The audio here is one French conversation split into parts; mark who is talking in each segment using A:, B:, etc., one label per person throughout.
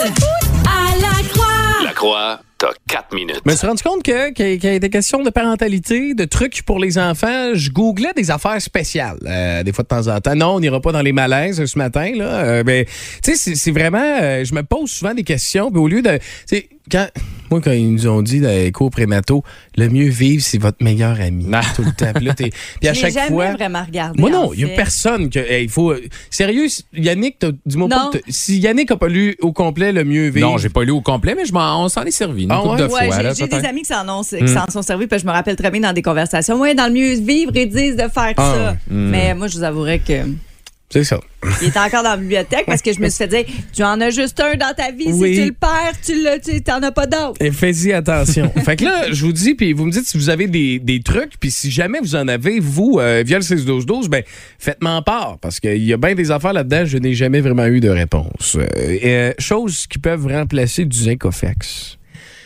A: à la croix. La croix,
B: t'as 4 minutes.
C: Je me suis rendu compte que, qu'il y a des questions de parentalité, de trucs pour les enfants. Je googlais des affaires spéciales, euh, des fois de temps en temps. Non, on n'ira pas dans les malaises ce matin, là. Euh, mais, tu sais, c'est, c'est vraiment. euh, je me pose souvent des questions, puis au lieu de. Quand. Moi, quand ils nous ont dit dans les cours prémato, le mieux vivre, c'est votre meilleur ami. Tout le temps. Puis là, t'es- puis à
D: Je l'ai
C: chaque
D: jamais
C: fois.
D: vraiment regardé.
C: Moi
D: en
C: non, il y a
D: fait.
C: personne que. hey, il faut. Sérieux, Yannick, t'as- dis-moi
D: Non.
C: pas. que t'as- Si Yannick a pas lu au complet le mieux vivre.
E: Non, j'ai pas lu au complet, mais je m'en, on s'en est servi une
C: Ah
E: couple
C: ouais?
E: de
D: Ouais,
E: fois.
D: j'ai-
E: là,
D: j'ai des
E: peut-être.
D: amis qui s'en, ont, qui s'en sont servis, puis je me rappelle très bien dans des conversations. Oui, dans le mieux vivre, ils disent de faire
C: Ah,
D: ça. Mais moi, je vous avouerais que
C: C'est ça.
D: il était encore dans la bibliothèque parce que je me suis fait dire tu en as juste un dans ta vie.
C: Oui.
D: Si tu le perds, tu le, tu t'en as pas d'autre.
C: Et faites-y attention. fait que là, je vous dis, puis vous me dites si vous avez des, des trucs, puis si jamais vous en avez, vous, euh, via le 6-12-12, ben, faites-m'en part, parce qu'il y a bien des affaires là-dedans, je n'ai jamais vraiment eu de réponse. Euh, euh, choses qui peuvent remplacer du Zincofex.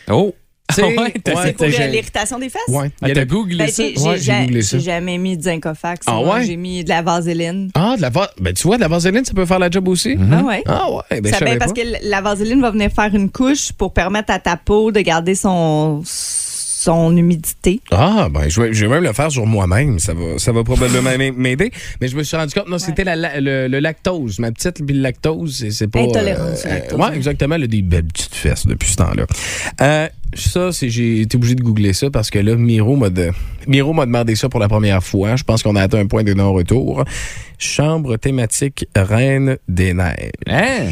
E: Oh! Ouais, t'as-
C: ouais,
D: C'est pour euh, l'irritation des fesses?
C: Ouais.
E: Ah,
C: Il y a
E: t'as
C: le-
E: googlé
D: Ben,
E: ça?
D: j'ai,
C: Ouais,
D: j'ai
C: googlé ça.
D: j'ai jamais mis de Zincofax.
C: Ah
D: moi.
C: ouais?
D: J'ai mis de la vaseline.
C: Ah, de la va- ben, tu vois, de la vaseline, ça peut faire la job aussi?
E: Mhm.
D: Ah ouais.
C: Ah ouais, ben,
D: Ça,
C: je
D: ben,
C: savais
D: parce
C: pas.
D: que la vaseline va venir faire une couche pour permettre à ta peau de garder son, son humidité.
C: Ah, ben, je vais, je vais même le faire sur moi-même. Ça va, ça va probablement m'aider. Mais je me suis rendu compte, non, c'était la- la- le, le lactose. Ma petite, puis le lactose, c'est- c'est pas.
D: Intolérance au lactose,
C: ouais,
D: hein.
C: exactement. Elle a des belles petites fesses depuis ce temps-là. Euh, ça, c'est, j'ai été obligé de googler ça parce que là, Miro m'a, de- Miro m'a demandé ça pour la première fois. Je pense qu'on a atteint un point de non-retour. Chambre thématique Reine des Neiges.
E: Hein?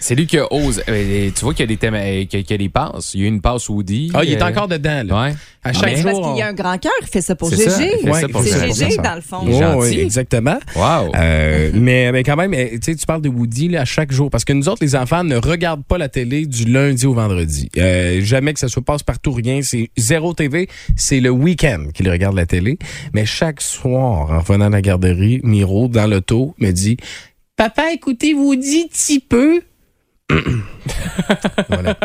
E: C'est lui qui ose. Euh, tu vois qu'il y a des thèmes, euh, qu'il y a- des passes. Il y a eu une passe Woody.
C: Ah, il est
E: euh,
C: encore dedans, là.
E: Ouais.
C: À chaque
D: C'est parce
C: jour.
D: qu'il y a un grand cœur, il fait ça pour
E: C'est ça,
D: GG.
E: il fait
C: Ouais,
E: ça pour
C: il fait
D: C'est
C: ça.
D: dans le fond.
E: Il est
C: Oh, oui,
E: gentil.
C: exactement.
E: Wow.
C: Euh, mais, mais quand même, eh, tu sais, tu parles de Woody là, à chaque jour. Parce que nous autres, les enfants, ne regardent pas la télé du lundi au vendredi. Euh, jamais que ça se passe partout, rien. C'est zéro TV. C'est le week-end qu'ils regardent la télé. Mais chaque soir, en venant à la garderie, Miro, dans l'auto, me dit Papa, écoutez Woody petit peu. Voilà.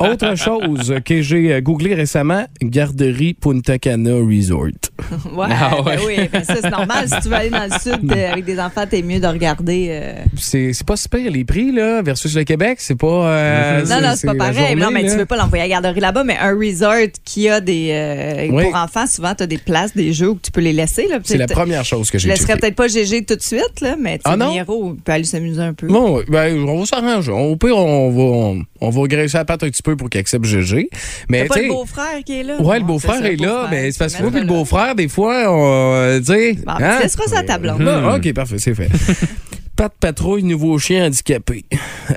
C: Autre chose que j'ai euh, googlé récemment, garderie Punta Cana Resort.
D: Ouais,
E: Ah ouais.
D: ben oui, ben ça c'est normal. Si tu veux aller dans le sud euh, avec des enfants, t'es mieux de regarder. euh,
C: C'est c'est pas super les prix là versus le Québec, c'est pas euh,
D: Non, non, c'est pas pareil.
C: journée,
D: non, mais
C: là.
D: tu veux pas l'envoyer à la garderie là-bas, mais un resort qui a des. euh,
C: Oui.
D: Pour enfants, souvent, tu as des places, des jeux où tu peux les laisser. là.
C: C'est la première chose que
D: Je
C: j'ai
D: laisserais
C: checké.
D: peut-être pas GG tout de suite, là, mais tu
C: Ah?
D: Miro peut aller s'amuser un peu.
C: Bon, ben, on va s'arranger. Au pire, on va, on, on va graisser la patte un petit peu pour qu'il accepte GG. Mais,
D: pas le beau-frère qui est là?
C: ouais, le beau-frère est là, mais c'est parce que moi, puis le beau-frère, des fois, on, euh, tu sais.
D: Bon, tu laisseras ça à ta blonde.
C: Ah, OK, parfait, c'est fait. Pas de patrouille, nouveau chien handicapé.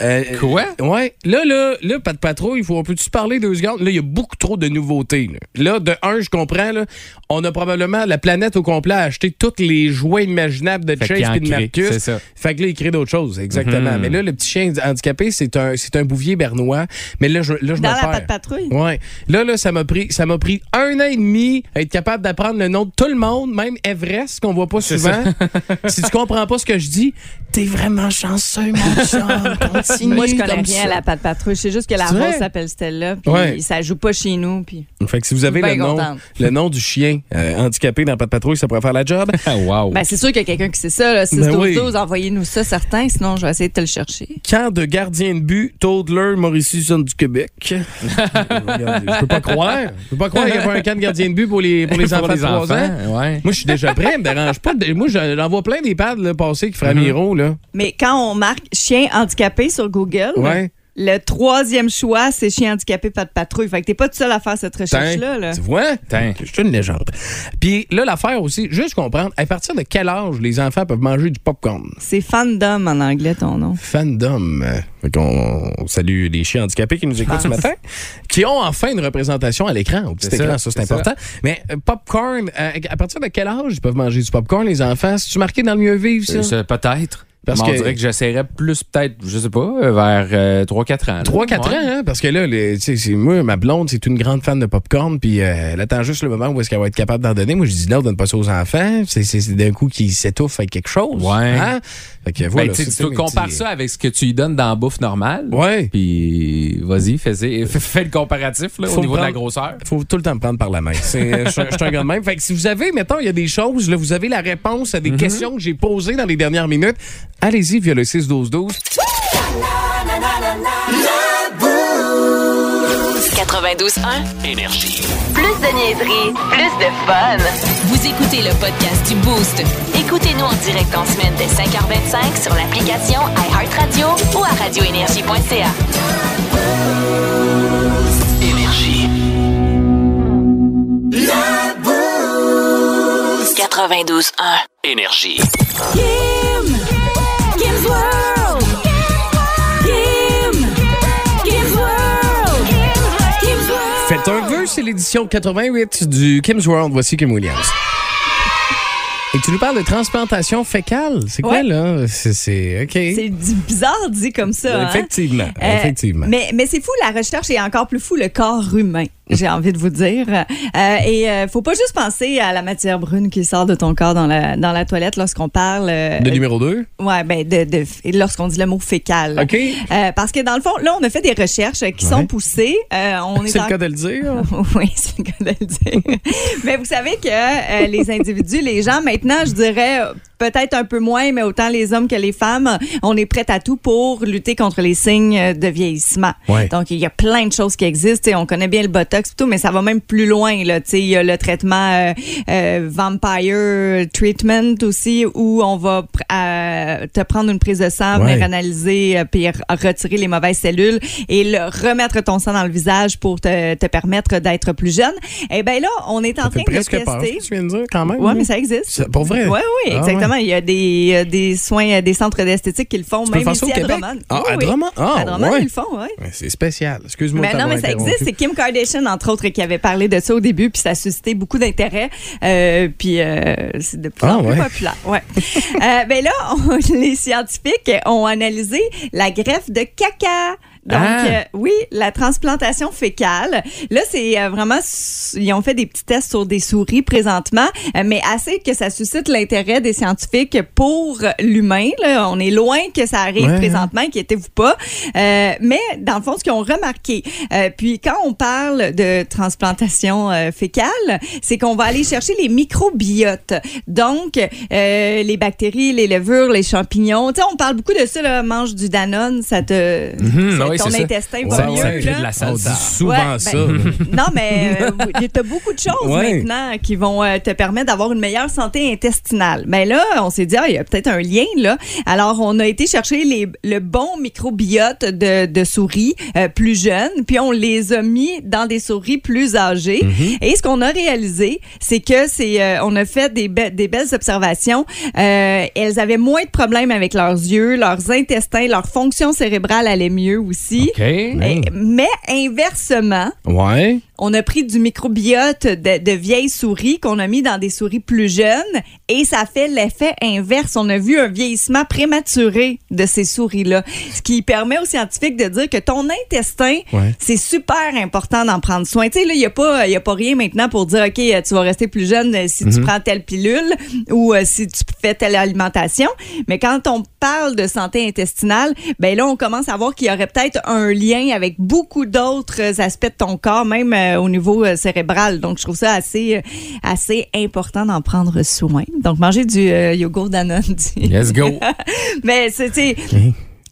C: Euh,
E: Quoi?
C: Ouais. Là, là, là, pas de patrouille, il faut, on peut-tu parler deux secondes? Là, il y a beaucoup trop de nouveautés. Là, Là, de un, je comprends, là, on a probablement la planète au complet à acheter tous les jouets imaginables de Chase et de Marcus.
E: c'est ça.
C: Fait que là, il crée d'autres choses, exactement.
E: Mhm.
C: Mais là, le petit chien handicapé, c'est un, c'est un bouvier bernois. Mais là, je, là, je
D: Dans
C: me
D: la
C: perds.
D: patte patrouille?
C: Ouais. Là, là, ça m'a pris, ça m'a pris un an et demi à être capable d'apprendre le nom de tout le monde, même Everest, qu'on voit pas souvent. si tu comprends pas ce que je dis, t'es vraiment chanceux, mon chum. Continue
D: Moi, je connais rien à la patte patrouille. C'est juste que la rose s'appelle Stella, puis
C: Ouais.
D: ça joue pas chez nous. Puis...
C: Fait que si vous avez le nom, le nom du chien euh, handicapé dans pas de patrouille, ça pourrait faire la job.
E: Ah, wow.
D: Ben, c'est sûr qu'il y a quelqu'un qui sait ça. Là. 6
C: Ben
D: 12
C: oui.
D: 12, envoyez-nous ça, certains. Sinon, je vais essayer de te le chercher.
C: Camp de gardien de but, Toadler, Mauricie, zone du Québec. Je peux pas croire. Je peux pas croire qu'il y a pas un camp de gardien de but pour les, pour les enfants de 3 ans.
E: ouais.
C: Moi, je suis déjà prêt, me dérange pas. Moi, j'en vois plein des pads là, passer qui feraient Miro, là.
D: Mais quand on marque chien handicapé sur Google,
C: Ouais.
D: le troisième choix, c'est chien handicapé, pas de patrouille. Fait que t'es pas tout seul à faire cette recherche-là. là.
C: Tu vois?
E: Tain.
C: Je suis une légende. Puis là, l'affaire aussi, juste comprendre, à partir de quel âge les enfants peuvent manger du popcorn?
D: C'est fandom en anglais, ton nom.
C: Fandom. Fait qu'on on salue les chiens handicapés qui nous écoutent ce matin, qui ont enfin une représentation à l'écran, au petit écran,
E: ça,
C: ça, c'est important. Mais euh, popcorn, euh, à partir de quel âge ils peuvent manger du popcorn, les enfants? C'est-tu marqué dans le mieux vivre, ça?
E: Euh, ça, Peut-être.
C: Parce
E: Mais on
C: que
E: dirait que j'essaierais plus, peut-être, je sais pas, euh, vers euh, 3-4 ans. là.
C: 3-4
E: Ouais.
C: ans, hein? Parce que là, les- tu moi, ma blonde, c'est une grande fan de popcorn, puis euh, elle attend juste le moment où est-ce qu'elle va être capable d'en donner. Moi, je dis non, donne pas ça aux enfants. C'est d'un coup qu'ils s'étouffent avec quelque chose.
E: Ouais.
C: Hein? Fait que
E: Ben,
C: voilà.
E: tu
C: c'est
E: tu comparer
C: petits-
E: ça avec ce que tu lui donnes dans la bouffe normale.
C: Ouais.
E: Puis, vas-y, fais, fais, le comparatif là, au niveau de la grosseur.
C: faut tout le temps me prendre par la main. C'est- Je suis un gars de même. Fait que si vous avez, mettons, il y a des choses, là, vous avez la réponse à des questions que j'ai posées dans les dernières minutes, allez-y via le 6-12-12.
F: 92.1.
B: Énergie.
F: Plus de niaiserie, plus de fun. Vous écoutez le podcast du Boost. Écoutez-nous en direct en semaine dès 5h25 sur l'application iHeartRadio ou à radioénergie.ca.
B: Énergie.
F: 92.1.
B: Énergie.
A: Kim!
C: C'est l'édition 88 du Kim's World. Voici Kim Williams. Et tu nous parles de transplantation fécale. C'est quoi,
D: Ouais.
C: là? C'est-. OK.
D: C'est du bizarre dit comme ça. hein?
C: Effectivement.
D: Euh,
C: effectivement.
D: Mais, mais c'est fou, la recherche est encore plus fou, le corps humain, j'ai envie de vous dire. Euh, et euh, faut pas juste penser à la matière brune qui sort de ton corps dans la, dans la toilette lorsqu'on parle. euh,
C: De numéro 2.
D: Ouais, ben, de, de- lorsqu'on dit le mot fécal.
C: OK.
D: Euh, parce que dans le fond, là, on a fait des recherches qui sont poussées. Euh, on est
C: C'est
D: en-
C: le cas de le dire.
D: oui, c'est le cas de le dire. mais vous savez que euh, les individus, les gens, maintenant, je dirais peut-être un peu moins, mais autant les hommes que les femmes, on est prêts à tout pour lutter contre les signes de vieillissement.
C: Ouais.
D: Donc, il y a plein de choses qui existent. On connaît bien le Botox et tout, mais ça va même plus loin. Là. Tu sais, Il y a le traitement euh, euh, Vampire Treatment aussi, où on va pr- euh, te prendre une prise de sang,
C: Ouais.
D: venir analyser, euh, puis retirer les mauvaises cellules et le, remettre ton sang dans le visage pour te, te permettre d'être plus jeune. Eh bien là, on est en
C: Ça
D: train de
C: peur,
D: tester.
C: que tu viens de dire, quand même.
D: Oui, mais ça existe.
C: Pour vrai?
D: Oui, oui,
C: Ah,
D: Il y a des, des soins, des centres d'esthétique qui le font,
C: Tu
D: même ici
C: au
D: à
C: Québec?
D: Drummond.
C: Ah,
D: Oui,
C: à
D: oui.
C: Drummond? Ah,
D: à Drummond,
C: ouais.
D: ils le font, oui.
C: C'est spécial. Excuse-moi.
D: Mais
C: de
D: non, mais ça existe. C'est Kim Kardashian, entre autres, qui avait parlé de ça au début, puis ça a suscité beaucoup d'intérêt. Euh, puis euh, c'est de plus
C: Ah,
D: en plus
C: ouais.
D: populaire. Ouais. euh, ben là, on- les scientifiques ont analysé la greffe de caca. Donc,
E: Ah.
D: euh, oui, la transplantation fécale. Là, c'est euh, vraiment, ils ont fait des petits tests sur des souris présentement, euh, mais assez que ça suscite l'intérêt des scientifiques pour l'humain. là. On est loin que ça arrive
C: Ouais.
D: présentement, inquiétez-vous pas. Euh, mais dans le fond, ce qu'ils ont remarqué, euh, puis quand on parle de transplantation euh, fécale, c'est qu'on va aller chercher les microbiotes. Donc, euh, les bactéries, les levures, les champignons. Tu sais, on parle beaucoup de ça, là, mange du Danone, ça te...
E: Mhm, oui,
D: ton
E: ça.
D: intestin
E: Ça-
D: va
E: ça
D: mieux.
E: crée
D: là.
E: de la
C: On
E: salsa.
C: dit souvent
D: Ouais, ben,
C: ça.
D: non, mais euh, il y a beaucoup de choses
C: Ouais.
D: maintenant qui vont euh, te permettre d'avoir une meilleure santé intestinale. Mais là, on s'est dit, ah, il y a peut-être un lien là. Alors, on a été chercher les, le bon microbiote de, de souris euh, plus jeunes, puis on les a mis dans des souris plus âgées. Et ce qu'on a réalisé, c'est que c'est, euh, on a fait des, be- des belles observations. Euh, elles avaient moins de problèmes avec leurs yeux, leurs intestins, leur fonction cérébrale allait mieux aussi.
E: OK.
D: Mais inversement,
C: Ouais.
D: On a pris du microbiote de, de vieilles souris qu'on a mis dans des souris plus jeunes et ça fait l'effet inverse. On a vu un vieillissement prématuré de ces souris-là. Ce qui permet aux scientifiques de dire que ton intestin,
C: Ouais.
D: c'est super important d'en prendre soin. Tu sais, là, il n'y a, pas- y a pas rien maintenant pour dire, OK, tu vas rester plus jeune si tu prends telle pilule ou euh, si tu fais telle alimentation. Mais quand on parle de santé intestinale, ben là, on commence à voir qu'il y aurait peut-être un lien avec beaucoup d'autres aspects de ton corps, même euh, au niveau euh, cérébral. Donc, je trouve ça assez, euh, assez important d'en prendre soin. Donc, manger du euh, yogourt Danone.
E: Let's go.
D: Mais c'est,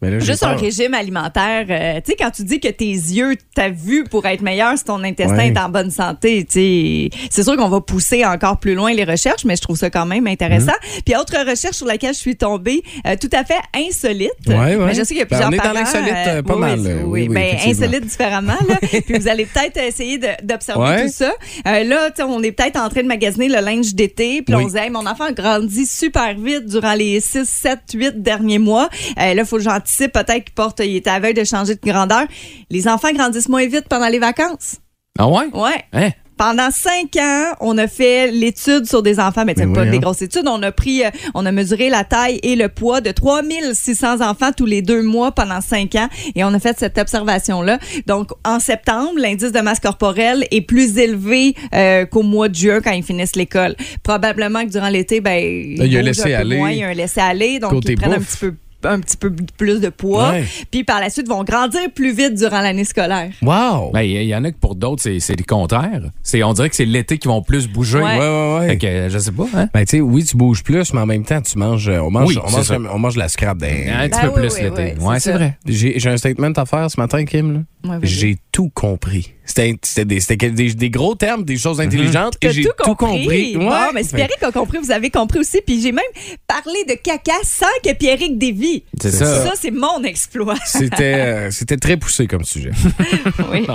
C: Mais là, j'ai
D: Juste un régime alimentaire. euh, tu sais, quand tu dis que tes yeux, ta vue pour être meilleur si ton intestin
C: Ouais.
D: est en bonne santé, tu c'est sûr qu'on va pousser encore plus loin les recherches, mais je trouve ça quand même intéressant.
C: Mm-hmm.
D: Puis, autre recherche sur laquelle je suis tombée, euh, tout à fait insolite.
C: Ouais, ouais.
D: Mais je sais qu'il y a
C: Ben,
D: plusieurs
C: on est dans l'insolite, euh, pas
D: oui,
C: mal,
D: Oui,
C: euh, oui, oui,
D: ben, insolite différemment. Là. Puis, vous allez peut-être essayer d'observer tout ça. Euh, là, on est peut-être en train de magasiner le linge d'été. Puis, on se dit, Hey, mon enfant a grandi super vite durant les 6, 7, 8 derniers mois. Euh, là, il faut que peut-être qu'il porte, il est veille de changer de grandeur. Les enfants grandissent moins vite pendant les vacances.
E: Ah ouais?
D: Ouais.
E: Hein?
D: Pendant cinq ans, on a fait l'étude sur des enfants, mais c'est
C: Mais
D: pas des grosses études. On a pris, euh, on a mesuré la taille et le poids de 3600 enfants tous les deux mois pendant cinq ans et on a fait cette observation-là. Donc, en septembre, l'indice de masse corporelle est plus élevé euh, qu'au mois de juin quand ils finissent l'école. Probablement que durant l'été, ben,
C: il y a un
D: moins, il y a un laisser-aller, donc
C: Côté
D: ils prennent un petit peu un petit peu plus de poids,
C: Ouais.
D: puis par la suite vont grandir plus vite durant l'année scolaire.
C: Wow!
E: Ben, il y, en a que pour d'autres, c'est c'est le contraire. C'est- On dirait que c'est l'été qui vont plus bouger.
D: Ouais.
C: Ouais, ouais, ouais.
E: Fait que, euh, je sais pas, hein?
C: Ben, tu sais, oui, tu bouges plus, mais en même temps, tu manges, on mange,
E: Oui,
C: on
E: c'est
C: mange, comme- on mange la scrap d'un.
E: Un petit
D: Ben
E: peu
D: oui,
E: plus
D: oui,
E: l'été.
D: oui,
E: ouais,
D: c'est
E: vrai.
C: J'ai un statement à faire ce matin, Kim. J'ai tout compris. C'était c'était des, c'était des, des gros termes, des choses intelligentes, et
D: T'as
C: j'ai
D: tout
C: tout
D: compris.
C: compris.
D: Bon,
C: Ouais.
D: mais si Pierrick a compris, vous avez compris aussi. Puis j'ai même parlé de caca sans que Pierrick dévie.
E: C'est ça.
D: Ça, c'est mon exploit.
C: C'était euh, c'était très poussé comme sujet.
D: oui.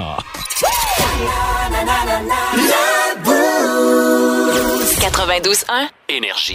F: 92.1.
B: Énergie.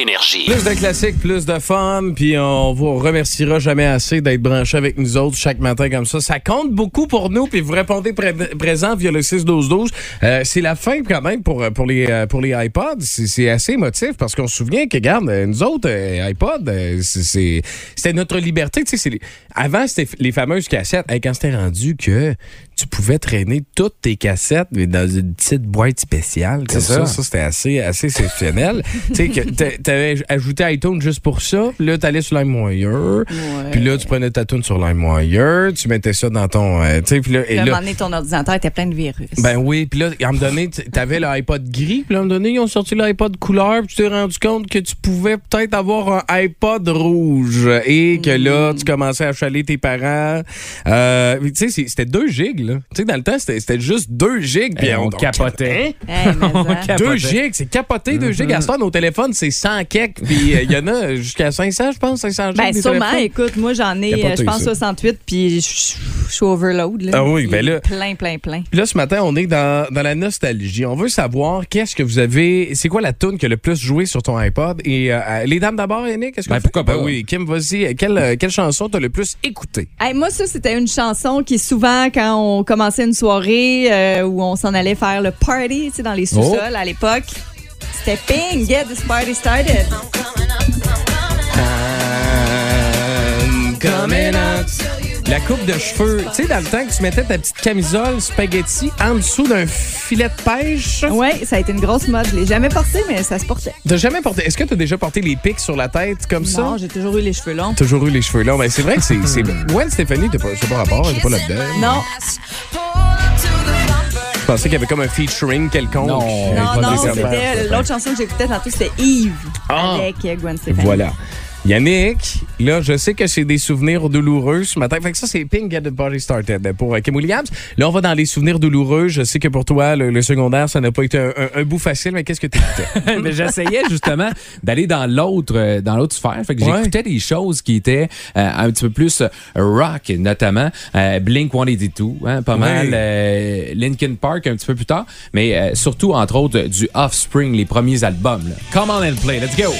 B: Énergie.
C: Plus de classiques, plus de fun, puis on vous remerciera jamais assez d'être branché avec nous autres chaque matin comme ça. Ça compte beaucoup pour nous, puis vous répondez pré- présent via le 6-12-12. Euh, c'est la fin quand même pour, pour, les, euh, pour les iPods. C'est assez émotif parce qu'on se souvient que, regarde, euh, nous autres, euh, iPod, c'est- c'est- c'était notre liberté. Tu sais, avant, c'était les fameuses cassettes. Hey, quand c'était rendu que tu pouvais traîner toutes tes cassettes mais dans une petite boîte spéciale, comme
E: C'est
C: ça,
E: ça.
C: ça c'était assez, assez exceptionnel. tu sais, t'avais ajouté iTunes juste pour ça. Puis là, t'allais sur LimeWire. Puis là, tu prenais ta tune sur LimeWire. Tu mettais ça dans ton. euh, tu sais, puis là, et
D: Puis à un
C: là-
D: moment donné, ton ordinateur était plein de virus.
C: ben oui, puis là, à un moment donné, t'avais l'iPod gris, puis à un moment donné, ils ont sorti l'iPod couleur, puis tu t'es rendu compte que tu pouvais peut-être avoir un iPod rouge et que là,
D: Mm.
C: tu commençais à chaler tes parents. Euh, tu sais, c'était 2 gigs, là. Tu sais, dans le temps, c'était juste 2 gigs, puis
E: Eh, on capotait.
D: Hey, mais
E: On
D: hein.
E: capotait.
C: 2 gigs, c'est capoté, 2 gigs. À ce temps, nos téléphones, c'est 100 puis euh, il y en a jusqu'à 500, je pense, 500 gigs.
D: Ben, sûrement. Écoute, moi, j'en ai, euh, je pense,
C: ça.
D: 68, puis je suis overload. Là.
C: Ah oui, ben là-
D: Plein, plein, plein.
C: Puis là, ce matin, on est dans, dans la nostalgie. On veut savoir qu'est-ce que vous avez. C'est quoi la tune qui a le plus joué sur ton iPod? Et euh, les dames d'abord, Yannick, qu'est-ce que
E: Ben,
C: tu fais?
E: pourquoi pas?
C: Ben oui, Kim, vas-y. Quelle, quelle chanson t'as le plus écouté?
D: Hey, moi, ça, c'était une chanson qui, souvent, quand on commençait une soirée euh, où on s'en allait faire le party, tu sais, dans les sous-sols
C: Oh.
D: à l'époque, c'était Ping, Get This Party Started.
C: La coupe de cheveux. Tu sais, dans le temps que tu mettais ta petite camisole spaghetti en dessous d'un filet de pêche.
D: Oui, ça a été une grosse mode. Je l'ai jamais porté, mais ça se portait.
C: T'as jamais porté. Est-ce que t'as déjà porté les pics sur la tête comme ça?
D: Non, j'ai toujours eu les cheveux longs.
C: Toujours eu les cheveux longs. Mais c'est vrai que c'est. Gwen Stéphanie, t'as pas, c'est pas rapport, elle est pas là-dedans.
D: Non,
C: Je pensais qu'il y avait comme un featuring quelconque.
E: Non.
D: non, c'était l'autre chanson que j'écoutais tantôt, c'était Yves
C: Ah.
D: avec Gwen Stefani.
C: Voilà. Yannick, là, je sais que c'est des souvenirs douloureux ce matin. Fait que ça, c'est Pink Get the Party Started pour euh, Kim Williams. Là, on va dans les souvenirs douloureux. Je sais que pour toi, le, le secondaire, ça n'a pas été un, un- un bout facile, mais qu'est-ce que tu écoutais?
E: Mais j'essayais justement d'aller dans l'autre euh, dans l'autre sphère. Fait que
C: Ouais.
E: j'écoutais des choses qui étaient euh, un petit peu plus euh, rock, notamment euh, Blink 182, hein, pas
C: Ouais.
E: mal. euh, Linkin Park un petit peu plus tard, mais euh, surtout entre autres du Offspring, les premiers albums. là. Come on and play, let's go.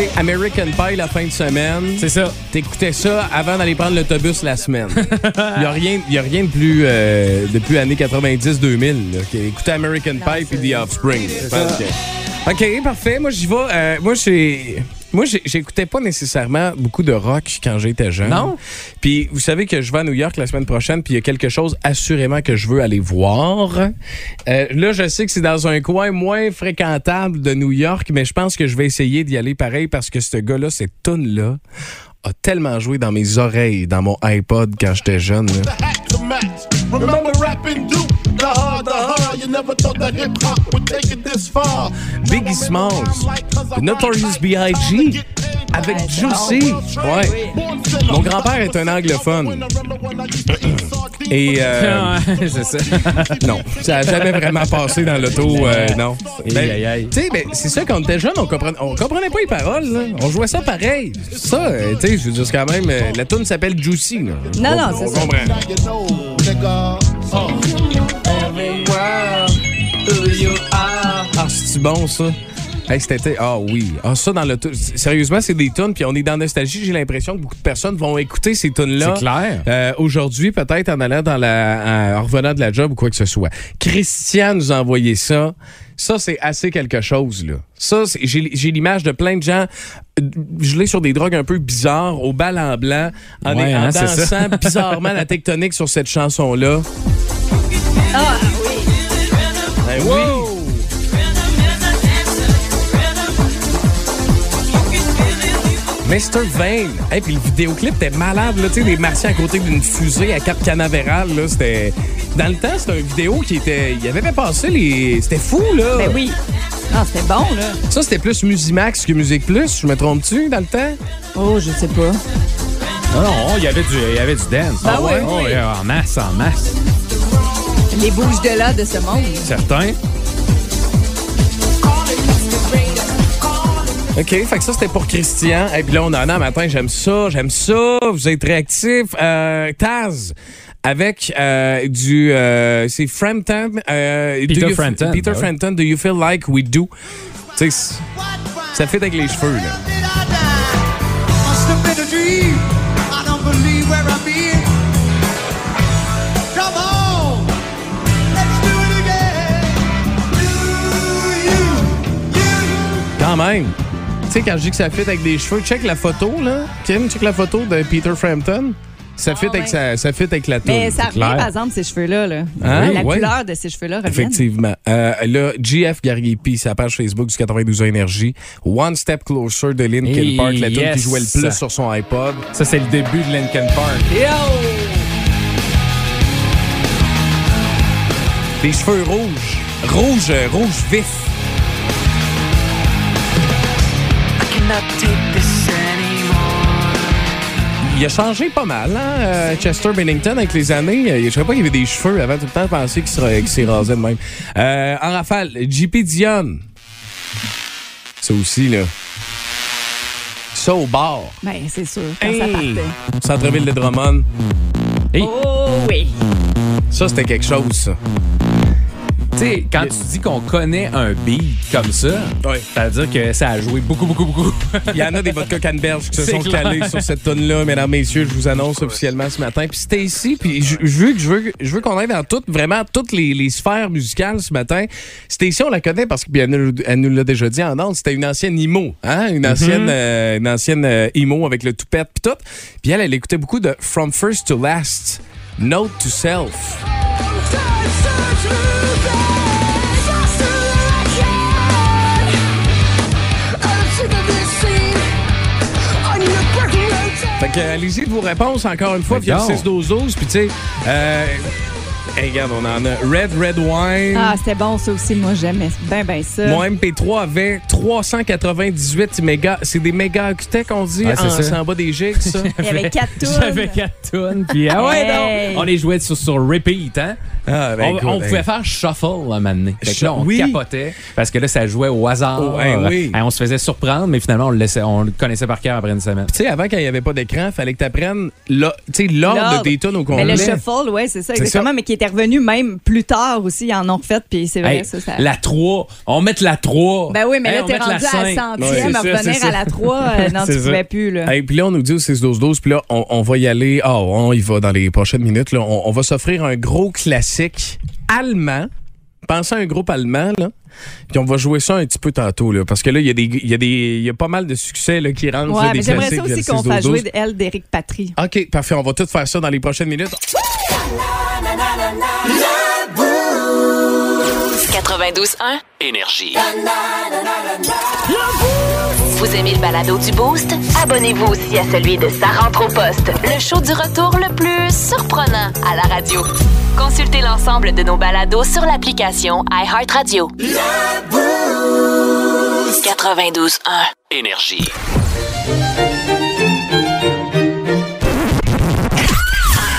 C: Sais, American Pie la fin de semaine.
E: C'est ça.
C: T'écoutais ça avant d'aller prendre l'autobus la semaine. Il n'y a, rien- y a rien de plus, euh, de plus années 90-2000. là, que Écouter American Pie puis The Offspring. Je pense que- OK, parfait. Moi, j'y vais. Euh, moi, j'ai. Moi, j'écoutais pas nécessairement beaucoup de rock quand j'étais jeune.
E: Non?
C: Puis, vous savez que je vais à New York la semaine prochaine, puis il y a quelque chose assurément que je veux aller voir. Euh, là, je sais que c'est dans un coin moins fréquentable de New York, mais je pense que je vais essayer d'y aller pareil parce que ce gars-là, cette tune-là, a tellement joué dans mes oreilles, dans mon iPod quand j'étais jeune. là.
G: The hard, the hard. You never thought that hip hop would take it this far.
C: Biggie Smalls, The Notorious B.I.G. avec Juicy. Ouais. Mon grand-père est un anglophone. Et euh,
E: Ouais, c'est ça.
C: non, ça n'a jamais vraiment passé dans l'auto, euh, non.
E: Aïe,
C: Ben,
E: aïe, aïe.
C: Tu sais, ben, c'est ça, quand on était jeune, on comprenait, on comprenait pas les paroles. là. On jouait ça pareil. Ça, euh, tu sais, je veux dire, quand même... euh, la tune s'appelle Juicy. Là.
D: Non,
C: On-
D: non,
C: on
D: c'est ça.
C: comprend.
G: Now
C: Ah, c'est-tu bon, ça? Hey, c'était... Ah oui. Ah, ça, dans l'auto... Sérieusement, c'est des tunes, puis on est dans Nostalgie. J'ai l'impression que beaucoup de personnes vont écouter ces tunes-là.
E: C'est clair.
C: Euh, Aujourd'hui, peut-être en allant dans la, en revenant de la job ou quoi que ce soit. Christian nous a envoyé ça. Ça, c'est assez quelque chose, là. Ça, c'est- j'ai j'ai l'image de plein de gens euh, gelés sur des drogues un peu bizarres, au bal en blanc, en,
E: Ouais,
C: en
E: hein, c'est
C: dansant bizarrement la tectonique sur cette chanson-là.
D: Ah oui.
C: Ben oui! Mr. Vane. Et puis le vidéoclip était malade, là, tu sais, des martiens à côté d'une fusée à Cap Canaveral, là, c'était... Dans le temps, c'était une vidéo qui était... Il avait fait passer les... C'était fou, là!
D: Ben oui. Ah, c'était bon, là.
C: Ça, c'était plus Musimax que Musique Plus, je me trompe-tu, dans le temps?
D: Oh, je sais pas.
E: Non, non, il y avait du, il y avait du dance.
D: Ben
E: Ah
D: oui.
E: Oh, en masse, en masse.
D: Les bouges de là de ce monde.
E: Certain.
C: OK, fait que ça, c'était pour Christian. Et puis là, on en a un matin, j'aime ça, j'aime ça, vous êtes réactifs. Euh, Taz, avec euh, du... euh, c'est Frampton. euh,
E: Peter Frampton,
C: Peter
E: ben.
C: Frampton, Do You Feel Like We Do? Tu sais, c'est- ça fait avec les cheveux, là. Quand même. Sais, quand je dis que ça fit avec des cheveux, check la photo, là. Kim, check la photo de Peter Frampton. Ça fit,
D: Ah,
C: avec,
D: ouais.
C: sa- ça fit avec la toune.
D: Mais ça revient,
C: clair.
D: par exemple, ces cheveux-là. Là.
C: Hein?
D: La
C: Ouais.
D: couleur de ces cheveux-là revient.
C: Effectivement. Euh, là, GF Gariepi, sa page Facebook du 92 Énergie. One Step Closer de Linkin
E: Hey,
C: Park, la tune qui jouait le plus sur son iPod.
E: Ça, c'est le début de Linkin Park.
C: Des cheveux rouges. Rouge, euh, rouge vif. Il a changé pas mal, hein, euh, Chester Bennington, avec les années. Je savais pas qu'il y avait des cheveux avant tout le temps. Je pensais qu'il serait- qu'il s'est rasé de même. Euh, en rafale, JP Dion. Ça aussi, là. Ça au bar.
D: Ben, c'est sûr, quand ça
C: Hey! Centre-ville de Drummond.
E: Hey.
D: Oh oui.
C: Ça, c'était quelque chose, ça.
E: Tu sais, quand tu dis qu'on connaît un beat comme ça,
C: Ouais.
E: ça veut dire que ça a joué beaucoup, beaucoup, beaucoup.
C: Il y en a des vodka canneberges qui se sont
E: clair.
C: calés sur cette tonne-là, mesdames, messieurs, je vous annonce officiellement ce matin. Puis c'était ici, puis je, veux que je veux, je veux qu'on aille dans toutes, vraiment toutes les, les sphères musicales ce matin. C'était ici, on la connaît parce qu'elle nous, elle nous l'a déjà dit en ondes, c'était une ancienne IMO, hein? Une ancienne, euh, une ancienne euh, IMO avec le toupette puis tout. Puis elle, elle écoutait beaucoup de From First to Last, Note to Self. Fait que, euh, allez-y de vos réponses encore une fois via le
E: Regarde.
C: 6-12-12. Puis tu sais, euh, hey, regarde, on en a Red Red Wine.
D: Ah, c'était bon, ça aussi. Moi, j'aimais ben, ben ça.
C: Mon MP3 avait 398 mégas. C'est des mégas qu'on dit
E: Ouais, c'est
C: en,
E: ça.
C: c'est en bas des gigs, ça.
D: Il y avait quatre tunes.
E: J'avais quatre tunes. Puis, ah ouais,
D: Hey.
E: non. On les jouait sur, sur repeat, hein?
C: Ah, ben,
E: on
C: écoute,
E: on
C: hey.
E: pouvait faire shuffle à un moment donné. Fait que là, on
C: Oui.
E: capotait parce que là, ça jouait au hasard.
C: Oh, hey, oui.
E: Hey, on se faisait surprendre, mais finalement, on le, laissait, on le connaissait par cœur après une semaine.
C: Tu sais, avant, quand il n'y avait pas d'écran, fallait que tu apprennes l'ordre des tunes au complet.
D: Mais le shuffle, oui, c'est ça,
C: C'est
D: exactement.
C: ça.
D: Mais qui était revenu même plus tard aussi. Ils en ont refait, puis c'est vrai,
E: Hey,
D: ça, ça.
E: La 3. On met la 3.
D: Ben oui, mais
E: Hey,
D: là,
E: on
D: t'es
E: met la
D: rendu à la centième, à revenir à la 3. euh, non, tu
C: ça.
D: pouvais plus, là.
C: Et puis là, on nous dit au 6-12-12, puis là, on, on va y aller. Ah, on y va dans les prochaines minutes. Là. On, on va s'offrir un gros classique allemand. Pensez à un groupe allemand, là. Puis on va jouer ça un petit peu tantôt, là. Parce que là, il y, a des- il y, a des- il y a pas mal de succès là, qui rentrent. là,
D: Ouais,
C: des
D: mais j'aimerais ça aussi qu'on fasse
C: 6-12-12.
D: jouer elle d'Éric Patry.
C: OK, parfait. On va tout faire ça dans les prochaines minutes.
F: 92.1.
B: Énergie.
F: Vous aimez le balado du Boost? Abonnez-vous aussi à celui de Sa rentre au poste, le show du retour le plus surprenant à la radio. Consultez l'ensemble de nos balados sur l'application iHeartRadio. 92.1.
B: Énergie.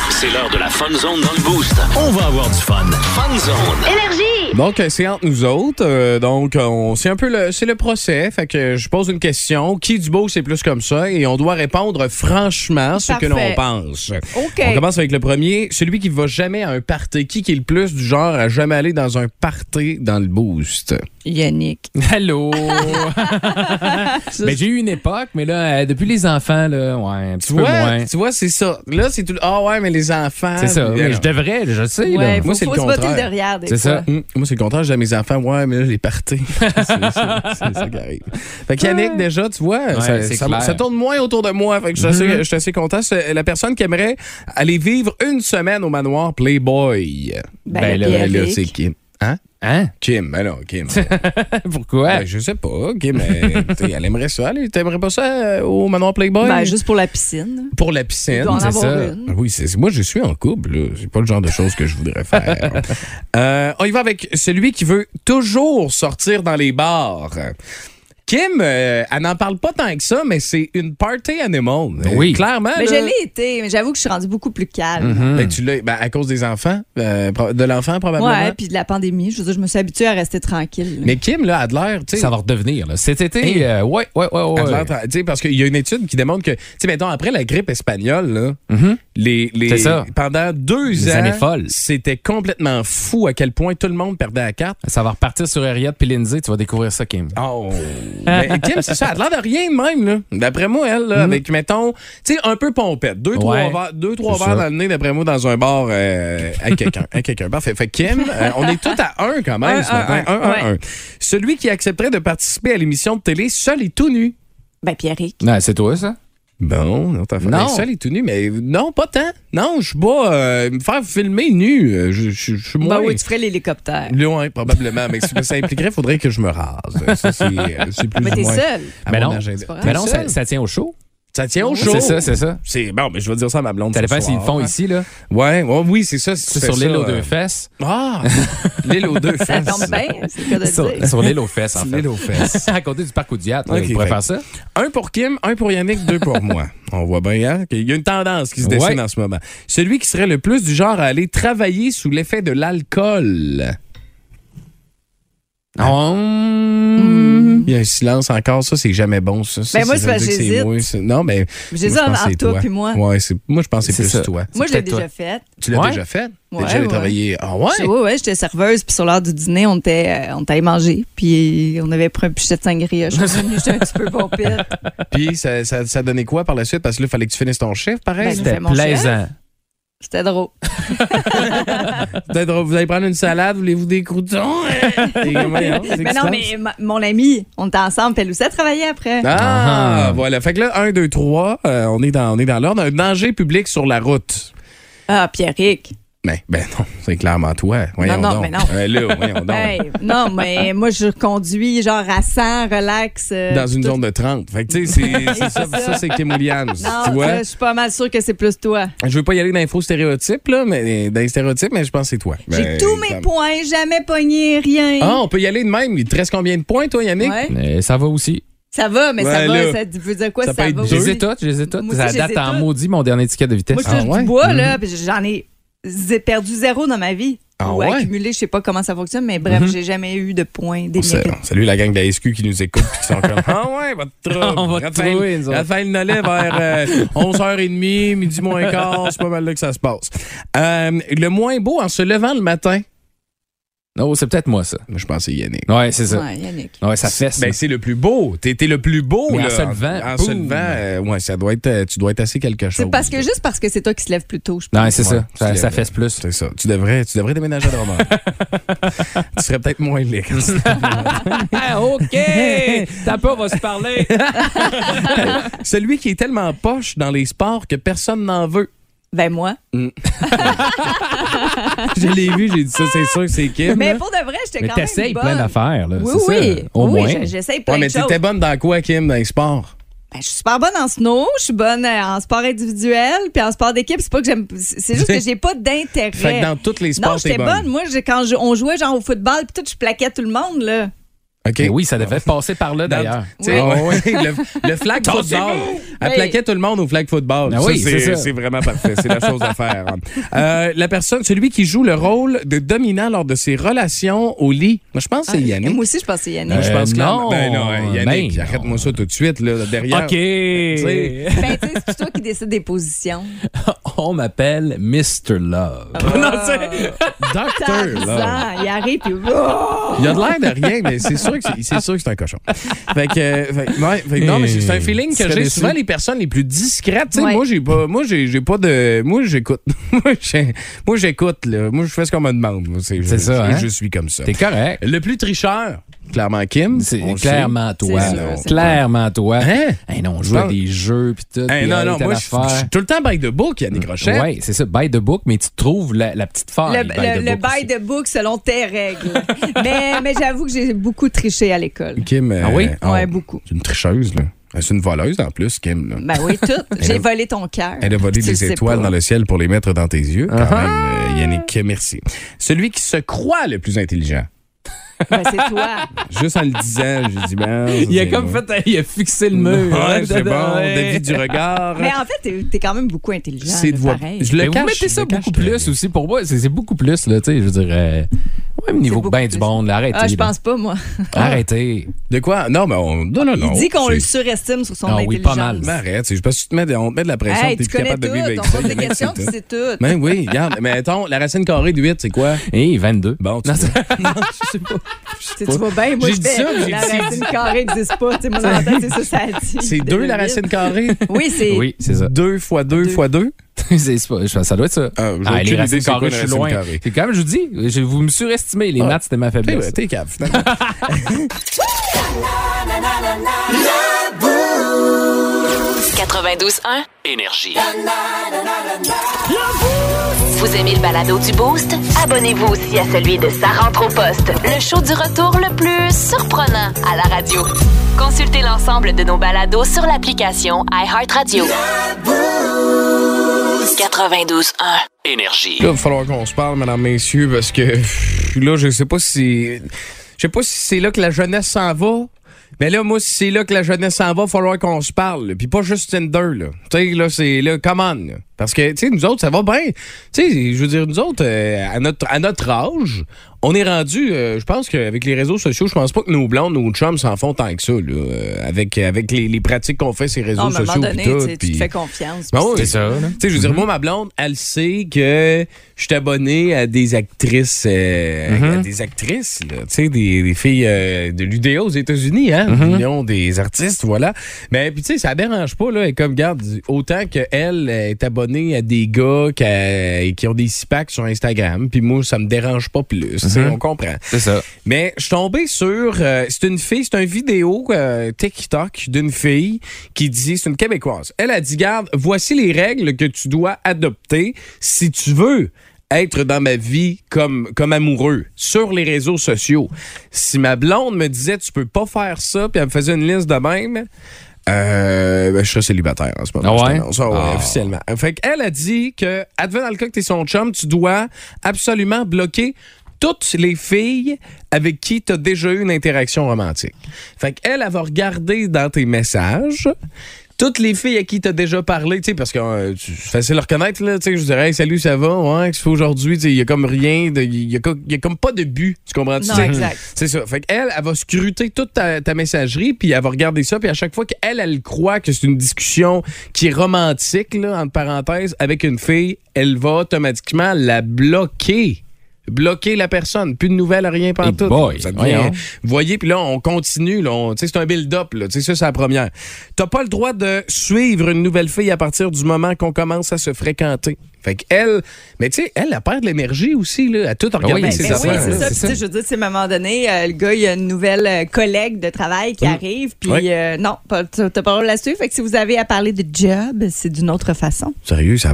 B: C'est l'heure de la Fun Zone dans le Boost. On va avoir du fun. Fun Zone.
C: Donc, euh, c'est entre nous autres. euh, donc, on, c'est un peu le, c'est le procès. Fait que je pose une question. Qui du beau, c'est plus comme ça? Et on doit répondre franchement ce que l'on pense.
D: OK.
C: On commence avec le premier. Celui qui va jamais à un party. Qui, qui est le plus du genre à jamais aller dans un party dans le boost?
D: Yannick.
E: Allô? ben, j'ai eu une époque, mais là, euh, depuis les enfants, là, ouais, un petit
C: Tu
E: peu
C: vois,
E: moins.
C: tu vois, c'est ça. Là, c'est tout. Ah ouais, mais les enfants.
E: C'est ça. Mais
C: Alors,
E: je devrais, je sais. là.
D: Faut,
C: Moi, c'est
D: faut
C: le contraire.
D: le derrière des
E: C'est
D: fois.
E: ça.
C: Hum, Moi, c'est le contraire. J'ai à mes enfants, ouais, mais là, les parties. c'est c'est- c'est ça qui arrive. Fait que Yannick, déjà, tu vois, ça, tourne moins autour de moi. Fait que je suis assez- assez content. C'est la personne qui aimerait aller vivre une semaine au manoir Playboy.
D: Ben,
E: Ben,
D: le
E: là,
C: là, c'est Kim. Hein?
E: Hein?
C: Kim, ben non, Kim.
E: Pourquoi?
C: Ben, je sais pas, Kim, mais, t'sais, elle aimerait ça. Elle, T'aimerais pas ça euh, au manoir Playboy?
D: Ben, juste pour la piscine.
C: pour la piscine.
E: C'est
D: avoir
E: ça.
D: une.
C: Oui, c'est moi je suis en couple. là. C'est pas le genre de choses que je voudrais faire. Euh, on y va avec celui qui veut toujours sortir dans les bars. Kim, euh, elle n'en parle pas tant que ça, mais c'est une party animal. Euh,
E: Oui.
C: clairement.
D: Mais
C: là,
D: je l'ai été, mais j'avoue que je suis rendue beaucoup plus calme.
C: ben, tu l'as ben, à cause des enfants, euh, de l'enfant probablement.
D: Ouais, puis de la pandémie, je veux dire, je me suis habituée à rester tranquille. là.
C: Mais Kim, là, a de l'air, tu sais.
E: Ça va redevenir. Là. Cet été,
C: Hey.
E: euh, ouais, ouais, ouais, ouais.
C: a de l'air tra- tu sais, parce qu'il y a une étude qui démontre que, tu sais, mettons, après la grippe espagnole, là,
E: Mhm.
C: les, les,
E: C'est ça.
C: pendant deux
E: Les
C: ans,
E: années folles.
C: c'était complètement fou à quel point tout le monde perdait la carte.
E: Ça va repartir sur Harriet puis Lindsay. Tu vas découvrir ça, Kim.
C: Oh! Mais Kim, c'est ça, elle a l'air de rien de même, là. D'après moi, elle, là, avec, mettons, tu sais, un peu pompette. Deux, trois verres, deux, trois verres dans le nez, d'après moi, dans un bar euh, à quelqu'un. à quelqu'un. Parfait. Fait que Kim, euh, on est tous à un quand même
D: Un,
C: ce matin.
D: un.
C: Un, un,
D: Ouais.
C: un. Celui qui accepterait de participer à l'émission de télé seul et tout nu.
D: Ben, Pierrick.
E: Non, c'est toi, ça?
C: Bon, non, t'as fait
E: Non.
C: Ben, seul et tout nu, mais non, pas tant. Non, je suis pas euh, me faire filmer nu. euh, Je suis moins.
D: Ben oui, tu ferais l'hélicoptère.
C: Loin, probablement. Mais si ça impliquerait, il faudrait que je me rase. Ça, c'est euh, c'est plus
D: Mais
C: ou
D: t'es
C: moins
D: seul.
E: Mais non. Mais non, ça, ça tient au chaud.
C: Ça tient au chaud.
E: C'est ça, c'est ça.
C: C'est bon, mais je vais dire ça à ma blonde. Ce
E: dépend s'ils le font ici, là?
C: Ouais, ouais, oui, c'est ça.
E: C'est sur l'île
C: ça,
E: aux deux
C: euh,
E: fesses.
C: Ah, l'île aux deux fesses.
D: Ça tombe bien, c'est le cas de
E: Sur,
D: dire.
E: sur l'île aux fesses, en fait.
C: l'île aux fesses.
E: à côté du parc Oudiat.
C: Ok,
E: on pourrait faire ça.
C: Un pour Kim, un pour Yannick, deux pour moi. On voit bien, hein? qu'il y a une tendance qui se dessine
E: Ouais.
C: en ce moment. Celui qui serait le plus du genre à aller travailler sous l'effet de l'alcool.
E: Hum.
C: Il y a un silence encore, ça, c'est jamais bon, ça. Ça,
D: Ben, moi,
C: ça
D: c'est j'hésite.
C: moi, Non, mais.
D: J'hésite
C: moi, je pense
D: entre
C: que c'est
D: toi puis moi.
C: Ouais, moi, je pense que c'est plus
E: ça.
C: toi.
D: Moi, je l'ai déjà fait.
C: Tu l'as
E: Ouais.
C: déjà fait? T'es
D: Ouais,
C: déjà
D: ouais.
C: travailler. Ah ouais?
D: Oui, ouais, j'étais serveuse, puis sur l'heure du dîner, on était, euh, on allé manger, puis on avait pris un pichet de sangria. Je suis j'étais un petit peu pompette.
C: Puis ça, ça, ça donnait quoi par la suite? Parce que là, il fallait que tu finisses ton chiffre, pareil?
D: Ben,
C: là.
D: C'était
E: C'était plaisant.
D: C'était drôle.
C: Vous allez prendre une salade, voulez-vous des croutons? Voyons, c'est
D: Mais non, mais ma- mon ami, on était ensemble, puis elle aussi a travaillé après.
C: Ah,
E: Ah.
C: voilà. Fait que là, 1, 2, 3, on est dans, on est dans l'ordre. Un danger public sur la route.
D: Ah, Pierrick.
C: Ben, ben non, c'est clairement toi. Voyons
D: non,
C: donc.
D: mais non.
C: Euh, là, voyons donc.
D: Hey, non, mais moi, je conduis genre à 100, relax. euh,
C: Dans une
D: tout-
C: zone de 30. Fait que, tu sais, c'est- ça, ça c'est Kim Williams.
D: Non,
C: tu vois?
D: ça, je suis pas mal sûre que c'est plus toi.
C: Je veux pas y aller dans les faux stéréotypes, là, mais dans les stéréotypes, mais je pense que c'est toi.
D: J'ai
C: Ben,
D: tous mes points, jamais pogné, rien.
C: Ah, on peut y aller de même. Il te reste combien de points, toi, Yannick?
D: Ouais.
E: Mais ça va aussi.
D: Ça va, mais ça va,
C: là.
D: ça veut dire quoi?
C: Ça
D: Ça,
C: peut être
D: va?
E: Je
D: aussi?
E: les ai toutes, je les ai toutes.
D: Moi
E: Ça date en maudit, mon dernier ticket de vitesse.
D: Moi, je
C: Ah ouais?
D: du bois, là, puis j'en ai zé- perdu zéro dans ma vie.
C: Ah
D: Ou
C: ouais?
D: accumulé, je sais pas comment ça fonctionne, mais bref, j'ai jamais eu de points démérités.
C: Salut la gang de la SQ qui nous écoute et qui sont comme Ah ouais, votre trouble.
E: On va te
C: Raphaël,
E: trouver, nous.
C: Raphaël Nollet vers euh, 11h30, midi moins quart, c'est pas mal là que ça se passe. Euh, le moins beau en se levant le matin.
E: Non, c'est peut-être moi, ça.
C: Je pense que c'est Yannick.
E: Ouais, c'est ça.
D: Ouais, Yannick.
E: Ouais, ça fesse.
C: Ben, c'est le plus beau. T'es le plus beau.
E: Mais en
C: là,
E: se levant,
C: En, se levant, euh, ouais, ça doit être, euh, tu dois être assez quelque chose.
D: C'est parce que juste parce que c'est toi qui se lève plus tôt, je pense.
E: non, c'est
C: Ouais,
E: ça. Ça,
C: tu
E: ça fesse plus.
C: C'est ça. Tu devrais, tu devrais déménager à Drummond. tu serais peut-être moins laid.
E: Ah, OK! T'as pas, on va se parler.
C: Celui qui est tellement poche dans les sports que personne n'en veut.
D: Ben moi.
C: Je l'ai vu, j'ai dit ça, c'est sûr que c'est Kim.
D: Mais
C: là.
D: pour de vrai, j'étais
E: Mais
D: quand même
E: t'essayes
D: bonne.
E: plein d'affaires, là.
D: Oui,
E: c'est ça.
D: oui.
E: Au
D: oui,
E: moins.
D: j'essaye plein
C: Ouais, mais
D: de choses.
C: t'étais bonne dans quoi, Kim, dans les sports?
D: Ben, je suis super bonne en snow, je suis bonne euh, en sport individuel, puis en sport d'équipe, c'est pas que j'aime c'est juste que j'ai pas d'intérêt.
C: Fait que dans tous les sports,
D: non, j'étais
C: bonne.
D: bonne. Moi, quand je- on jouait genre au football, puis tout, je plaquais tout le monde là.
C: OK?
E: Mais oui, ça devait passer par là, d'ailleurs. Ah
C: le, le flag football. Plaquait tout le monde au flag football.
E: Ah oui, c'est
C: vraiment parfait. C'est la chose à faire. Euh, la personne, celui qui joue le rôle de dominant lors de ses relations au lit. Moi, je pense que c'est Yannick.
D: Moi aussi, je pense que c'est Yannick.
C: Moi, je pense
E: Euh,
C: clairement-
E: non,
C: Ben non, Yannick,
E: ben
C: arrête-moi ça tout de suite, là, derrière.
E: OK.
D: Ben, tu sais, c'est toi qui décides des positions.
E: On m'appelle Mr. Love. Non, c'est-
C: Docteur, là.
D: Tarzan, il arrive, puis... Oh!
C: Il a de l'air de rien, mais c'est sûr que c'est c'est sûr que c'est un cochon. Fait que, euh, fait que- ouais, fait que non, mais c'est un feeling que j'ai souvent les personnes les plus discrètes.
D: Ouais.
C: moi j'ai pas, moi j'ai pas de, moi j'écoute. moi j'écoute là. Moi je fais ce qu'on me demande. C'est
E: ça,
C: je-
E: hein?
C: Je suis comme ça.
E: T'es correct.
C: Le plus tricheur, clairement Kim.
E: C'est clairement toi.
D: Sûr,
E: Clairement toi.
C: Hein?
E: Hey, non, on joue à des jeux puis tout.
C: Hey, non, non, moi je suis tout le temps by the book, Yannick Rochette.
E: Oui, c'est ça, by the book, mais tu trouves la, la petite faille.
D: Le,
E: by
D: le,
E: the book
D: selon tes règles. mais mais j'avoue que j'ai beaucoup triché à l'école.
C: Kim.
E: Ah oui?
C: oh,
D: Ouais, beaucoup.
C: C'est une tricheuse là. C'est une voleuse en plus, Kim. Là.
D: Ben oui, tout. J'ai volé ton cœur.
C: Elle a volé des étoiles dans le ciel pour les mettre dans tes yeux. Quand
E: Uh-huh.
C: même, euh, Yannick, merci. Celui qui se croit le plus intelligent.
D: Ben, c'est toi.
C: Juste en le disant, j'ai dit, ben.
E: Il a comme
C: moi.
E: fait, il a fixé le mur.
C: Ouais, c'est bon. David du regard.
D: Mais en fait, t'es es quand même beaucoup intelligent.
C: C'est de voix.
D: pareil.
C: Je le
E: Mais vous
C: cache,
E: mettez ça
C: cache
E: beaucoup plus aussi. Pour moi, c'est c'est beaucoup plus, là, tu sais, je veux dire, euh, même niveau
D: que
E: ben du monde, arrêtez.
D: Ah, je pense pas, moi.
E: arrêtez.
C: De quoi? Non, mais on. Non, non, non.
D: Il dit qu'on le surestime sur son
E: ah,
D: intelligence.
E: oui, pas mal.
C: Mais arrête. Je pense que tu te mets, de, on te met de la pression.
D: Hey, tu es
C: capable tout, de vivre avec ça.
D: des questions, puis c'est tout.
C: Mais ben, oui, regarde. Mais attends, la racine carrée de 8, c'est quoi?
E: Eh, 22.
C: Bon, tu
E: non,
C: non,
D: je sais pas. Je sais pas. Tu vois bien, moi, je dis
C: ça,
D: La racine carrée n'existe pas. Tu sais, moi, dans ma tête, c'est ça, ça a dit.
C: C'est 2 la racine carrée?
D: Oui, c'est.
E: Oui, c'est ça.
C: 2 fois
D: 2
C: fois
E: 2? pas, ça doit être ça.
C: Ah,
E: Ah, les racines carrées, je suis loin. C'est quand même, je vous dis, je, vous me surestimez. Les
C: Ah.
E: maths, c'était ma faiblesse.
C: t'es cave, finalement.
F: 92.1.
B: Énergie.
F: Vous aimez le balado du Boost? Abonnez-vous aussi à celui de Sa rentre au poste, le show du retour le plus surprenant à la radio. Consultez l'ensemble de nos balados sur l'application iHeartRadio. 92.1.
B: Énergie.
C: Là, il va falloir qu'on se parle, mesdames, messieurs, parce que pff, là, je sais pas si. Je sais pas si c'est là que la jeunesse s'en va. Mais là, moi, si c'est là que la jeunesse s'en va, il va falloir qu'on se parle. là. Puis pas juste Tinder, là. Tu sais, là, c'est là, come on, là. Parce que, tu sais, nous autres, ça va bien. Tu sais, je veux dire, nous autres, euh, à, notre, à notre âge, on est rendu, euh, je pense qu'avec les réseaux sociaux, je pense pas que nos blondes, nos chums s'en font tant que ça, là. euh, avec, avec les, les pratiques qu'on fait les réseaux
D: Non, à un
C: sociaux.
D: moment donné,
C: tout,
D: tu te fais confiance.
C: Ben oui.
E: C'est ça, là.
C: tu sais, je veux dire, moi, ma blonde, elle sait que je suis abonné à des actrices, euh, à des actrices, là, tu sais, des, des filles euh, de l'UDA aux États-Unis, hein, l'Union des artistes, voilà. Mais puis, tu sais, ça dérange pas, là, et comme, garde, autant qu'elle est abonnée à des gars qui, qui ont des six packs sur Instagram, puis moi, ça me dérange pas plus, sais, on comprend.
E: C'est ça.
C: Mais je suis tombé sur. euh, c'est une fille, c'est une vidéo euh, TikTok d'une fille qui dit c'est une Québécoise. Elle a dit Garde, voici les règles que tu dois adopter si tu veux être dans ma vie comme, comme amoureux sur les réseaux sociaux. Si ma blonde me disait tu peux pas faire ça, puis elle me faisait une liste de même. Euh, ben, je serais célibataire en ce moment.
E: Ah ouais?
C: Ah ouais,
E: Ah.
C: officiellement. Fait qu'elle a dit que, advenant le cas que t'es son chum, tu dois absolument bloquer toutes les filles avec qui tu as déjà eu une interaction romantique. Fait qu'elle, elle va regarder dans tes messages toutes les filles à qui tu as déjà parlé, tu sais, parce que euh, c'est facile à reconnaître, là, tu sais, je dirais, hey, salut, ça va, ouais, qu'est-ce que tu fais aujourd'hui, tu sais, il y a comme rien, il y, a y comme pas de but, tu comprends?
D: Non, exact.
C: C'est ça. Fait qu'elle, elle va scruter toute ta, ta messagerie, puis elle va regarder ça, puis à chaque fois qu'elle, elle croit que c'est une discussion qui est romantique, là, entre parenthèses, avec une fille, elle va automatiquement la bloquer. Bloquer la personne. Plus de nouvelles, rien pas
E: Hey boy,
C: Ça devient- voyez, puis là, on continue. C'est un build-up. Ça, c'est la première. T'as pas le droit de suivre une nouvelle fille à partir du moment qu'on commence à se fréquenter. Fait qu'elle, mais tu sais, elle, elle perd de l'énergie aussi, là, à tout regarder
E: oui,
C: ses
D: Ben oui,
C: affaires.
D: c'est ça.
E: c'est
D: Puis,
E: ça.
D: je veux dire, c'est à un moment donné, euh, le gars, il y a une nouvelle euh, collègue de travail qui arrive, puis euh, non, pas- t'as pas le droit de la suivre. Fait que si vous avez à parler de job, c'est d'une autre façon.
C: Sérieux, ça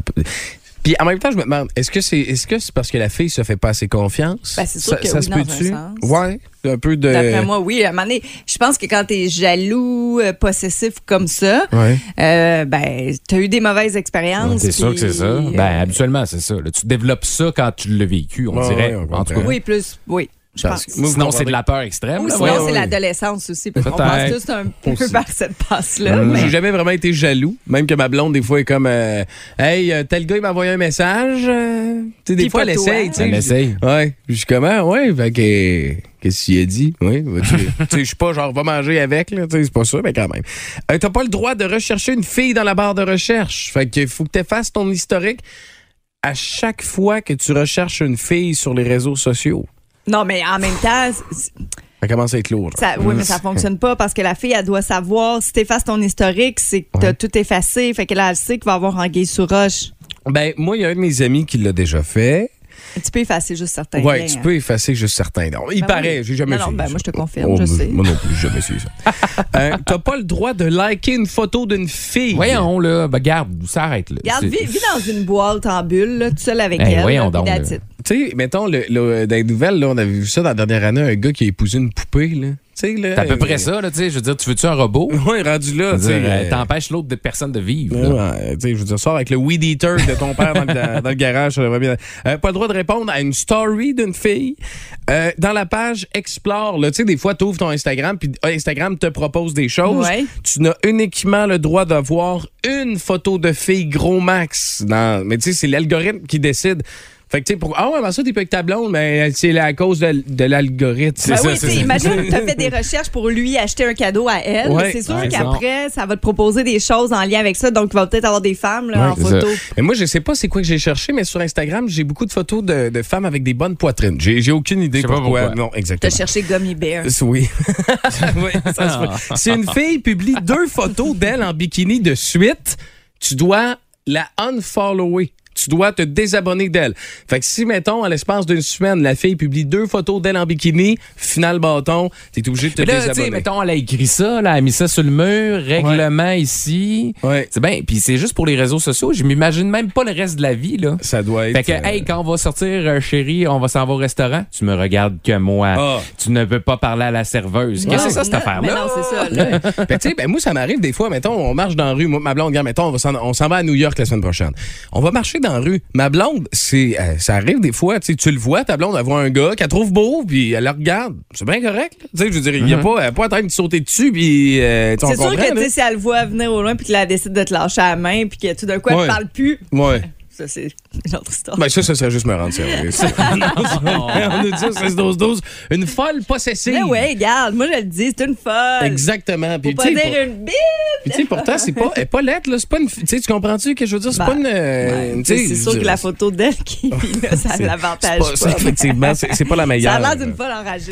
C: Puis en même temps, je me demande, est-ce que c'est est-ce que c'est parce que la fille se fait pas assez confiance?
D: Ben, c'est sûr
C: ça,
D: que
C: ça
D: oui,
C: se
D: dans un
C: peut-tu?
D: sens.
C: Ouais, un peu de.
D: D'après moi, oui. À un moment donné, je pense que quand t'es jaloux, euh, possessif comme ça,
C: Ouais.
D: euh, ben, t'as eu des mauvaises expériences.
E: C'est sûr que c'est ça.
D: euh,
E: Ben, habituellement, c'est ça. là. tu développes ça quand tu l'as vécu, on
C: Ouais,
E: dirait.
C: ouais, on
E: en tout cas.
D: oui, plus, oui.
C: Parce que moi, vous
E: Sinon, c'est de la peur extrême.
D: Ou
E: là,
D: sinon,
E: ouais.
D: c'est
C: oui.
D: l'adolescence aussi, parce qu'on passe tous un peu
C: Aussi.
D: par cette passe-là.
C: Moi,
D: mais-
C: J'ai jamais vraiment été jaloux. Même que ma blonde, des fois, est comme euh, Hey, euh, tel gars, il m'a envoyé un message. euh, sais, des fois, elle essaye.
E: Elle essaye.
C: Ouais. Puis Je suis comment? Ouais. Fait que. Qu'est-ce qu'il a dit? Oui. tu tu sais, je suis pas genre, va manger avec, là. Tu sais, c'est pas ça, mais quand même. Euh, T'as pas le droit de rechercher une fille dans la barre de recherche. Fait que faut que tu effaces ton historique à chaque fois que tu recherches une fille sur les réseaux sociaux.
D: Non, mais en même temps,
C: Ça commence à être lourd.
D: ça, oui, mais ça fonctionne pas parce que la fille, elle doit savoir, si t'effaces ton historique, c'est que t'as tout effacé. Fait qu'elle elle sait qu'il va avoir anguille sous roche.
C: Ben, moi, il y a un de mes amis qui l'a déjà fait.
D: Tu peux effacer juste certains
C: Ouais,
D: liens,
C: tu
D: hein.
C: peux effacer juste certains. Il
D: Ben
C: paraît,
D: oui.
C: j'ai jamais
D: Non, non,
C: fait.
D: ben
C: ça.
D: moi, je te confirme,
C: Oh,
D: je
C: moi-
D: sais.
C: Moi non plus, j'ai jamais su ça. Euh, T'as pas le droit de liker une photo d'une fille.
E: Voyons, là. Ben, garde, ça arrête, là.
D: Regarde,
E: C'est-
D: vis, vis dans une boîte en bulle, là, tout seul avec
E: Hey,
D: elle.
E: voyons
D: là,
E: donc,
C: Tu sais, mettons, le, le- dans les nouvelles, là, on avait vu ça dans la dernière année, un gars qui a épousé une poupée. là. Tu sais, là.
E: C'est à peu près ça, là, tu sais. Je veux dire, tu veux-tu un robot?
C: Ouais, rendu là. Tu
E: euh,
C: euh,
E: T'empêches l'autre de personne de vivre.
C: Ouais, tu sais, je veux dire, sors avec le weed eater de ton père dans, le, dans- dans le garage, bien. Euh, pas le droit de répondre à une story d'une fille. Euh, dans la page Explore, là, tu sais, des fois, tu ouvres ton Instagram, puis euh, Instagram te propose des choses.
D: Ouais.
C: Tu n'as uniquement le droit d'avoir une photo de fille gros max. Dans, mais tu sais, c'est l'algorithme qui décide. Fait que, tu sais, pour. Ah ouais, ben ça, t'es pas avec ta blonde, mais c'est à cause de, de l'algorithme.
D: Ben oui,
C: ça,
D: tu imagine que tu as fait des recherches pour lui acheter un cadeau à elle.
C: Ouais,
D: c'est sûr
E: ouais,
D: qu'après, ça va te proposer des choses en lien avec ça. Donc, il va peut-être avoir des femmes là,
E: Ouais,
D: en photo.
C: Mais moi, je sais pas c'est quoi que j'ai cherché, mais sur Instagram, j'ai beaucoup de photos de, de femmes avec des bonnes poitrines. J'ai j'ai aucune idée
E: Je sais pas
C: pourquoi.
E: pourquoi.
C: Non,
D: Tu as
C: exactement.
D: cherché Gummy Bear.
C: Oui. Oui, ça. Si une fille publie deux photos d'elle en bikini de suite, tu dois la unfollower. Tu dois te désabonner d'elle. Fait que si, mettons, à l'espace d'une semaine, la fille publie deux photos d'elle en bikini, final bâton, t'es obligé de te
E: Mais là, tu sais,
C: désabonner.
E: mettons, elle a écrit ça, là, elle a mis ça sur le mur, règlement ici.
C: Ouais.
E: C'est bien. Puis c'est juste pour les réseaux sociaux. Je m'imagine même pas le reste de la vie, là.
C: Ça doit être.
E: Fait que,
C: euh,
E: hey, quand on va sortir, euh, chérie, on va s'en va au restaurant, tu me regardes que moi.
C: Ah.
E: Tu ne peux pas parler à la serveuse. Qu'est-ce que c'est ça, cette affaire-là?
D: Non, c'est ça. là.
C: Ben, tu sais, ben, moi, ça m'arrive des fois, mettons, on marche dans la rue, moi, ma blonde, regarde, mettons, on va s'en- on s'en va à New York la semaine prochaine. On va marcher dans la rue. Ma blonde, c'est, euh, ça arrive des fois, tu le vois, ta blonde, elle voit un gars qu'elle trouve beau, puis elle le regarde. C'est bien correct. là. Tu sais, je veux dire, il y a pas, elle est pas en train de sauter dessus, puis, euh,
D: C'est sûr que
C: là.
D: si elle le voit venir au loin puis qu'elle décide de te lâcher la main puis que tout d'un coup, elle
C: Ouais.
D: ne parle plus,
C: Ouais.
D: Ça, c'est une autre histoire.
C: Ben, ça, ça serait juste me rendre service. on a dit 16-12-12. Une folle possessive.
D: Mais ouais, regarde, moi je le dis, c'est une folle.
C: Exactement.
D: Faut
C: Puis,
D: pas
C: sais,
D: dire une bille.
C: Puis, tu sais, pourtant, c'est pas, elle est pas lettre, là. C'est pas une. Tu sais, tu comprends-tu que je veux dire? C'est
D: Ben,
C: pas une. euh,
D: Ouais,
C: tu sais,
D: c'est sûr que la photo d'elle qui là, ça l'avantage pas.
C: Effectivement, c'est c'est pas la
D: Ça
C: meilleure.
D: a l'air d'une folle enragée.